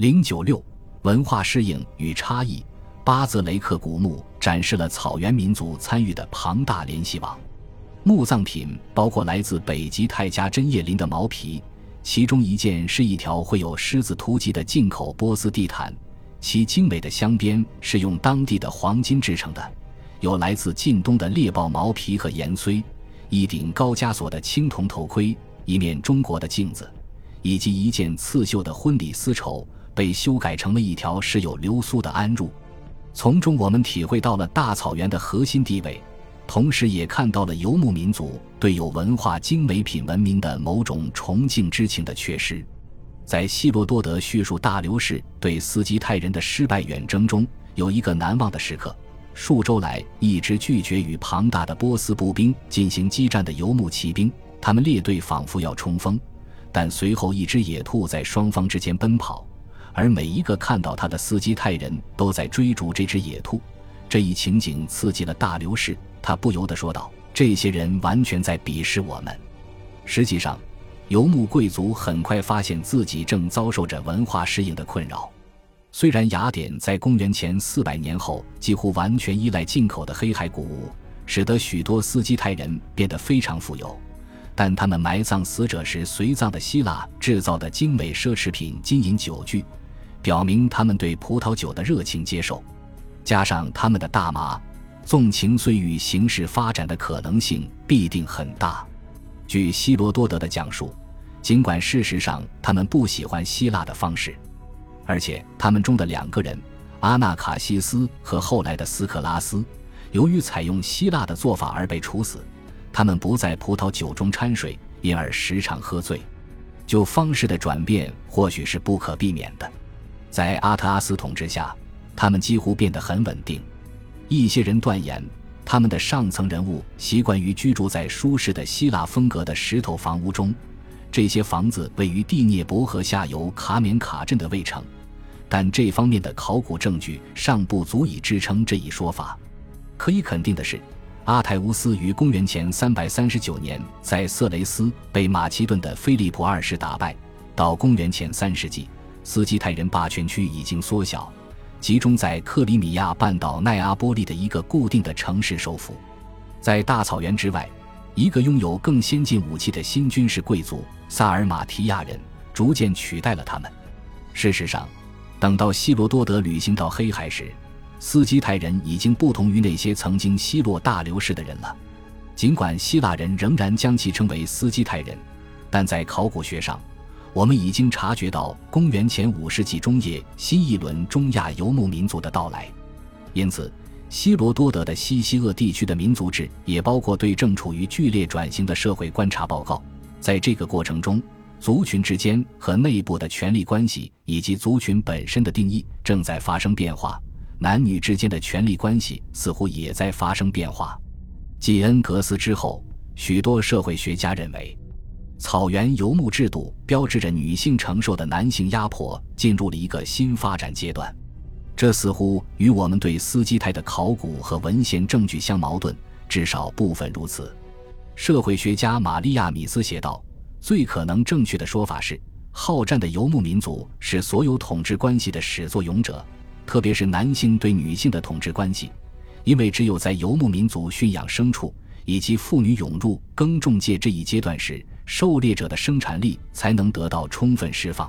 零九六文化适应与差异。巴泽雷克古墓展示了草原民族参与的庞大联系网。墓葬品包括来自北极泰加针叶林的毛皮，其中一件是一条绘有狮子突脊的进口波斯地毯，其精美的镶边是用当地的黄金制成的；有来自近东的猎豹毛皮和岩锥，一顶高加索的青铜头盔，一面中国的镜子，以及一件刺绣的婚礼丝绸，被修改成了一条饰有流苏的鞍褥。从中，我们体会到了大草原的核心地位，同时也看到了游牧民族对有文化精美品文明的某种崇敬之情的缺失。在希罗多德叙述大流士对斯基泰人的失败远征中，有一个难忘的时刻：数周来一直拒绝与庞大的波斯步兵进行激战的游牧骑兵，他们列队仿佛要冲锋，但随后一只野兔在双方之间奔跑。而每一个看到他的斯基泰人都在追逐这只野兔，这一情景刺激了大流士，他不由得说道：“这些人完全在鄙视我们。”实际上，游牧贵族很快发现自己正遭受着文化适应的困扰。虽然雅典在公元前四百年后几乎完全依赖进口的黑海谷物，使得许多斯基泰人变得非常富有。但他们埋葬死者时随葬的希腊制造的精美奢侈品金银酒具。表明他们对葡萄酒的热情接受，加上他们的大麻，纵情岁月形势发展的可能性必定很大。据希罗多德的讲述，尽管事实上他们不喜欢希腊的方式，而且他们中的两个人阿纳卡西斯和后来的斯克拉斯，由于采用希腊的做法而被处死。他们不在葡萄酒中掺水，因而时常喝醉。就方式的转变，或许是不可避免的。在阿特阿斯统治下，他们几乎变得很稳定。一些人断言，他们的上层人物习惯于居住在舒适的希腊风格的石头房屋中，这些房子位于第聂伯河下游卡缅卡镇的卫城。但这方面的考古证据尚不足以支撑这一说法。可以肯定的是，阿泰乌斯于公元前339年在色雷斯被马其顿的菲利普二世打败。到公元前3世纪。斯基泰人霸权区已经缩小，集中在克里米亚半岛奈阿波利的一个固定的城市首府。在大草原之外，一个拥有更先进武器的新军事贵族萨尔马提亚人逐渐取代了他们。事实上，等到希罗多德旅行到黑海时，斯基泰人已经不同于那些曾经奚落大流士的人了。尽管希腊人仍然将其称为斯基泰人，但在考古学上。我们已经察觉到公元前五世纪中叶新一轮中亚游牧民族的到来，因此希罗多德的西西厄地区的民族志也包括对正处于剧烈转型的社会观察报告。在这个过程中，族群之间和内部的权力关系以及族群本身的定义正在发生变化，男女之间的权力关系似乎也在发生变化。继恩格斯之后，许多社会学家认为。草原游牧制度标志着女性承受的男性压迫进入了一个新发展阶段，这似乎与我们对斯基泰的考古和文献证据相矛盾，至少部分如此。社会学家玛利亚·米斯写道：“最可能正确的说法是，好战的游牧民族是所有统治关系的始作俑者，特别是男性对女性的统治关系，因为只有在游牧民族驯养牲畜以及妇女涌入耕种界这一阶段时。”狩猎者的生产力才能得到充分释放。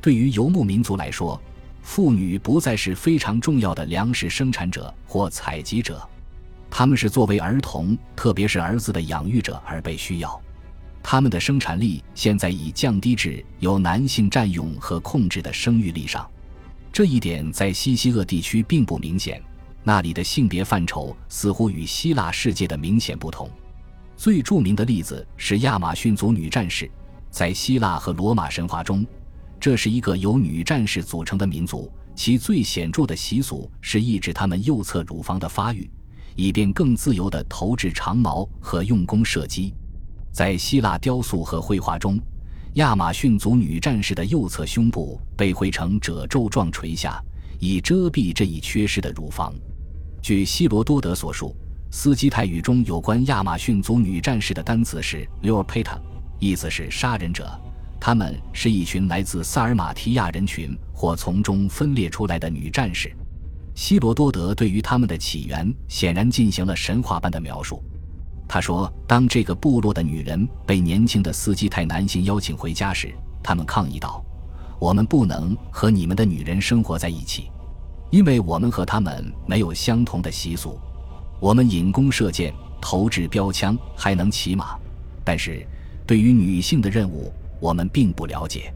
对于游牧民族来说，妇女不再是非常重要的粮食生产者或采集者，他们是作为儿童，特别是儿子的养育者而被需要。他们的生产力现在已降低至由男性占用和控制的生育力上。这一点在西西厄地区并不明显，那里的性别范畴似乎与希腊世界的明显不同。最著名的例子是亚马逊族女战士，在希腊和罗马神话中，这是一个由女战士组成的民族。其最显著的习俗是抑制她们右侧乳房的发育，以便更自由地投掷长矛和用弓射击。在希腊雕塑和绘画中，亚马逊族女战士的右侧胸部被绘成褶皱状垂下，以遮蔽这一缺失的乳房。据希罗多德所述。斯基泰语中有关亚马逊族女战士的单词是 l e o p e t a 意思是杀人者。他们是一群来自萨尔马提亚人群或从中分裂出来的女战士。希罗多德对于他们的起源显然进行了神话般的描述。他说：“当这个部落的女人被年轻的斯基泰男性邀请回家时，他们抗议道：‘我们不能和你们的女人生活在一起，因为我们和他们没有相同的习俗。我们引弓射箭、投掷标枪，还能骑马，但是对于女性的任务，我们并不了解。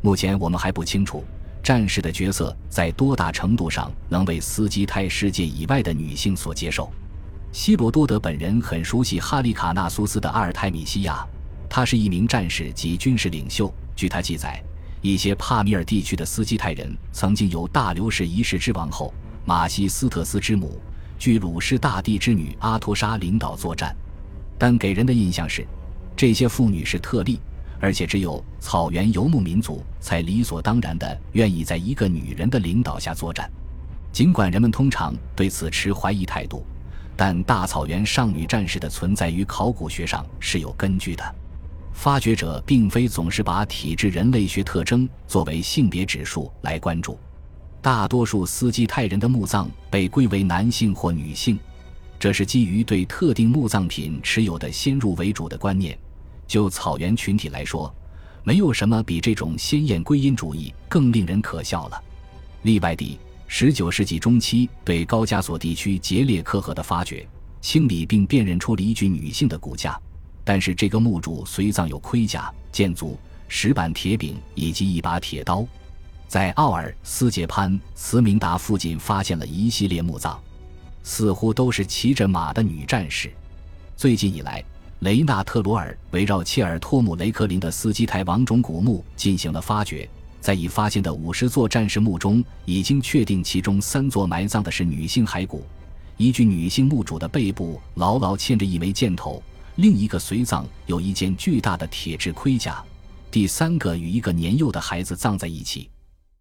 目前我们还不清楚战士的角色在多大程度上能为斯基泰世界以外的女性所接受。’”希罗多德本人很熟悉哈利卡纳苏斯的阿尔泰米西亚，他是一名战士及军事领袖。据他记载，一些帕米尔地区的斯基泰人曾经由大流士一世之王后马西斯特斯之母、据鲁士大帝之女阿图莎领导作战，但给人的印象是，这些妇女是特例，而且只有草原游牧民族才理所当然的愿意在一个女人的领导下作战，尽管人们通常对此持怀疑态度。但大草原上女战士的存在于考古学上是有根据的，发掘者并非总是把体质人类学特征作为性别指数来关注。大多数斯基泰人的墓葬被归为男性或女性，这是基于对特定墓葬品持有的先入为主的观念。就草原群体来说，没有什么比这种鲜艳归因主义更令人可笑了。例外地。十九世纪中期，对高加索地区杰列克河的发掘、清理并辨认出了一具女性的骨架，但是这个墓主随葬有盔甲、剑足、石板铁柄以及一把铁刀。在奥尔斯杰潘茨明达附近发现了一系列墓葬，似乎都是骑着马的女战士。最近以来，雷纳特罗尔围绕切尔托姆雷克林的斯基泰王种古墓进行了发掘。在已发现的五十座战士墓中，已经确定其中三座埋葬的是女性骸骨，一具女性墓主的背部牢牢嵌着一枚箭头，另一个随葬有一件巨大的铁质盔甲，第三个与一个年幼的孩子葬在一起。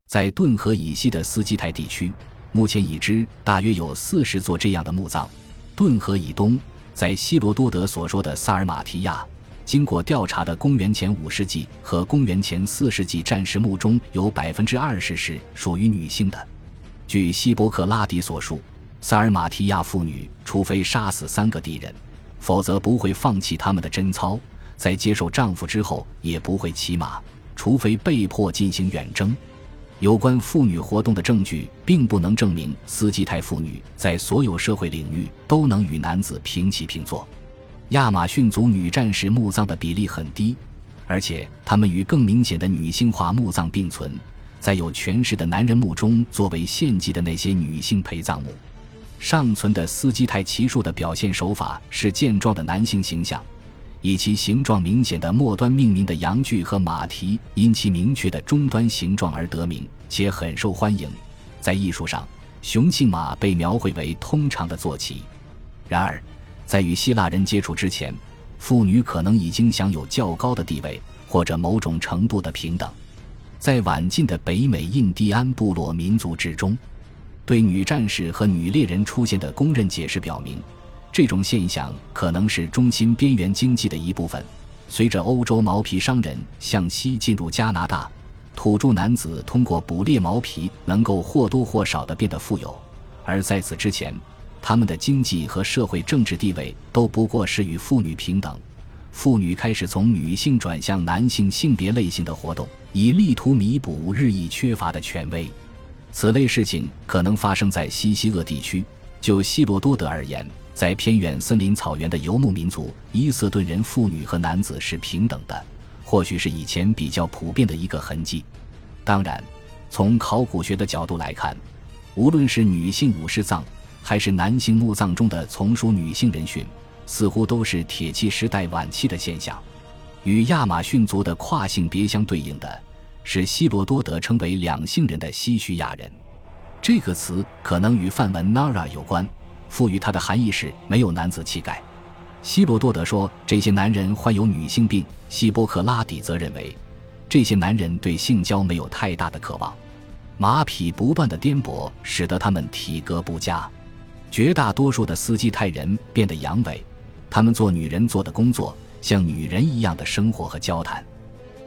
在顿河以西的斯基泰地区，目前已知大约有四十座这样的墓葬。顿河以东，在希罗多德所说的萨尔马提亚。经过调查的公元前五世纪和公元前四世纪战士墓中有百分之二十是属于女性的。据希波克拉底所述，萨尔马提亚妇女除非杀死三个敌人，否则不会放弃他们的贞操；在接受丈夫之后，也不会骑马，除非被迫进行远征。有关妇女活动的证据并不能证明斯基泰妇女在所有社会领域都能与男子平起平坐。亚马逊族女战士墓葬的比例很低，而且他们与更明显的女性化墓葬并存。在有权势的男人墓中作为献祭的那些女性陪葬墓，尚存的斯基泰骑术的表现手法是健壮的男性形象，以其形状明显的末端命名的阳具和马蹄因其明确的终端形状而得名，且很受欢迎。在艺术上，雄性马被描绘为通常的坐骑。然而。在与希腊人接触之前，妇女可能已经享有较高的地位或者某种程度的平等。在晚近的北美印第安部落民族之中，对女战士和女猎人出现的公认解释表明，这种现象可能是中心边缘经济的一部分。随着欧洲毛皮商人向西进入加拿大，土著男子通过捕猎毛皮能够或多或少地变得富有，而在此之前。他们的经济和社会政治地位都不过是与妇女平等。妇女开始从女性转向男性性别类型的活动，以力图弥补日益缺乏的权威。此类事情可能发生在西西厄地区。就希罗多德而言，在偏远森林草原的游牧民族伊瑟顿人，妇女和男子是平等的，或许是以前比较普遍的一个痕迹。当然，从考古学的角度来看，无论是女性武士葬。还是男性墓葬中的从属女性人群，似乎都是铁器时代晚期的现象。与亚马逊族的跨性别相对应的是希罗多德称为两性人的西叙亚人。这个词可能与梵文 Nara 有关，赋予它的含义是没有男子气概。希罗多德说这些男人患有女性病，希波克拉底则认为这些男人对性交没有太大的渴望。马匹不断的颠簸使得他们体格不佳。绝大多数的斯基泰人变得阳痿，他们做女人做的工作，像女人一样的生活和交谈。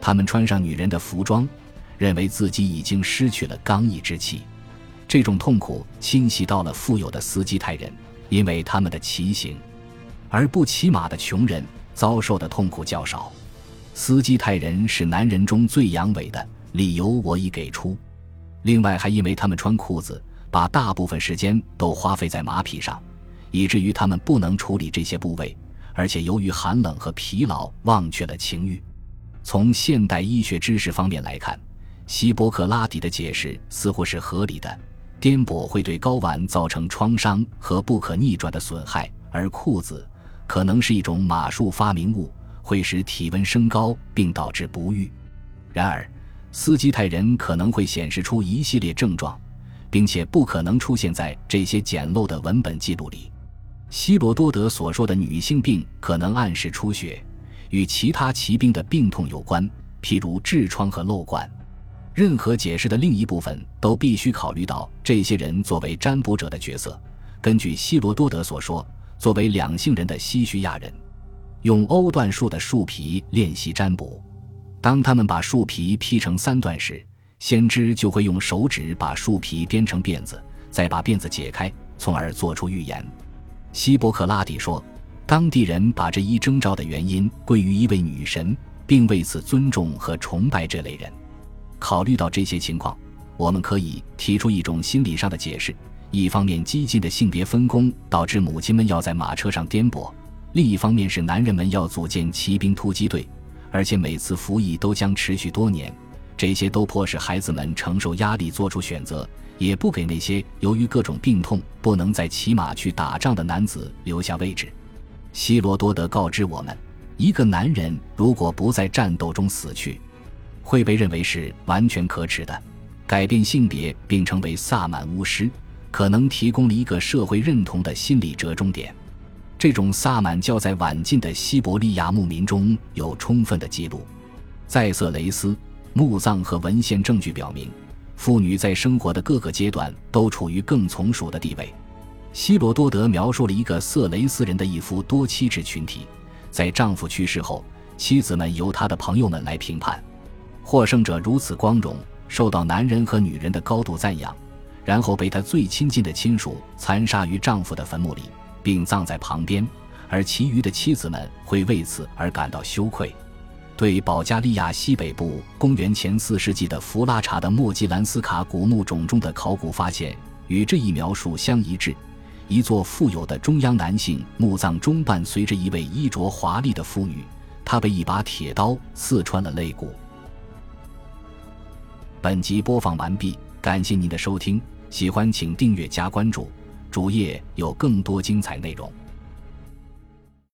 他们穿上女人的服装，认为自己已经失去了刚毅之气。这种痛苦侵袭到了富有的斯基泰人，因为他们的骑行；而不骑马的穷人遭受的痛苦较少。斯基泰人是男人中最阳痿的，理由我已给出。另外，还因为他们穿裤子，把大部分时间都花费在马匹上，以至于他们不能处理这些部位，而且由于寒冷和疲劳，忘却了情欲。从现代医学知识方面来看，希波克拉底的解释似乎是合理的。颠簸会对睾丸造成创伤和不可逆转的损害，而裤子可能是一种马术发明物，会使体温升高并导致不育。然而，斯基泰人可能会显示出一系列症状，并且不可能出现在这些简陋的文本记录里。希罗多德所说的女性病可能暗示出血。与其他骑兵的病痛有关，譬如痔疮和瘘管。任何解释的另一部分都必须考虑到这些人作为占卜者的角色。根据希罗多德所说，作为两性人的西叙亚人，用欧段树的树皮练习占卜。当他们把树皮劈成三段时，先知就会用手指把树皮编成辫子，再把辫子解开，从而做出预言。希波克拉底说。当地人把这一征兆的原因归于一位女神，并为此尊重和崇拜这类人。考虑到这些情况，我们可以提出一种心理上的解释：一方面，激进的性别分工导致母亲们要在马车上颠簸；另一方面是男人们要组建骑兵突击队，而且每次服役都将持续多年。这些都迫使孩子们承受压力，做出选择，也不给那些由于各种病痛不能再骑马去打仗的男子留下位置。希罗多德告知我们，一个男人如果不在战斗中死去，会被认为是完全可耻的。改变性别并成为萨满巫师，可能提供了一个社会认同的心理折中点。这种萨满教在晚近的西伯利亚牧民中有充分的记录。在色雷斯，墓葬和文献证据表明，妇女在生活的各个阶段都处于更从属的地位。希罗多德描述了一个色雷斯人的一夫多妻制群体，在丈夫去世后，妻子们由他的朋友们来评判。获胜者如此光荣，受到男人和女人的高度赞扬，然后被他最亲近的亲属残杀于丈夫的坟墓里，并葬在旁边，而其余的妻子们会为此而感到羞愧。对保加利亚西北部公元前四世纪的弗拉查的莫吉兰斯卡古墓冢中的考古发现，与这一描述相一致。一座富有的中央男性墓葬中伴随着一位衣着华丽的妇女，她被一把铁刀刺穿了肋骨。本集播放完毕，感谢您的收听，喜欢请订阅加关注，主页有更多精彩内容。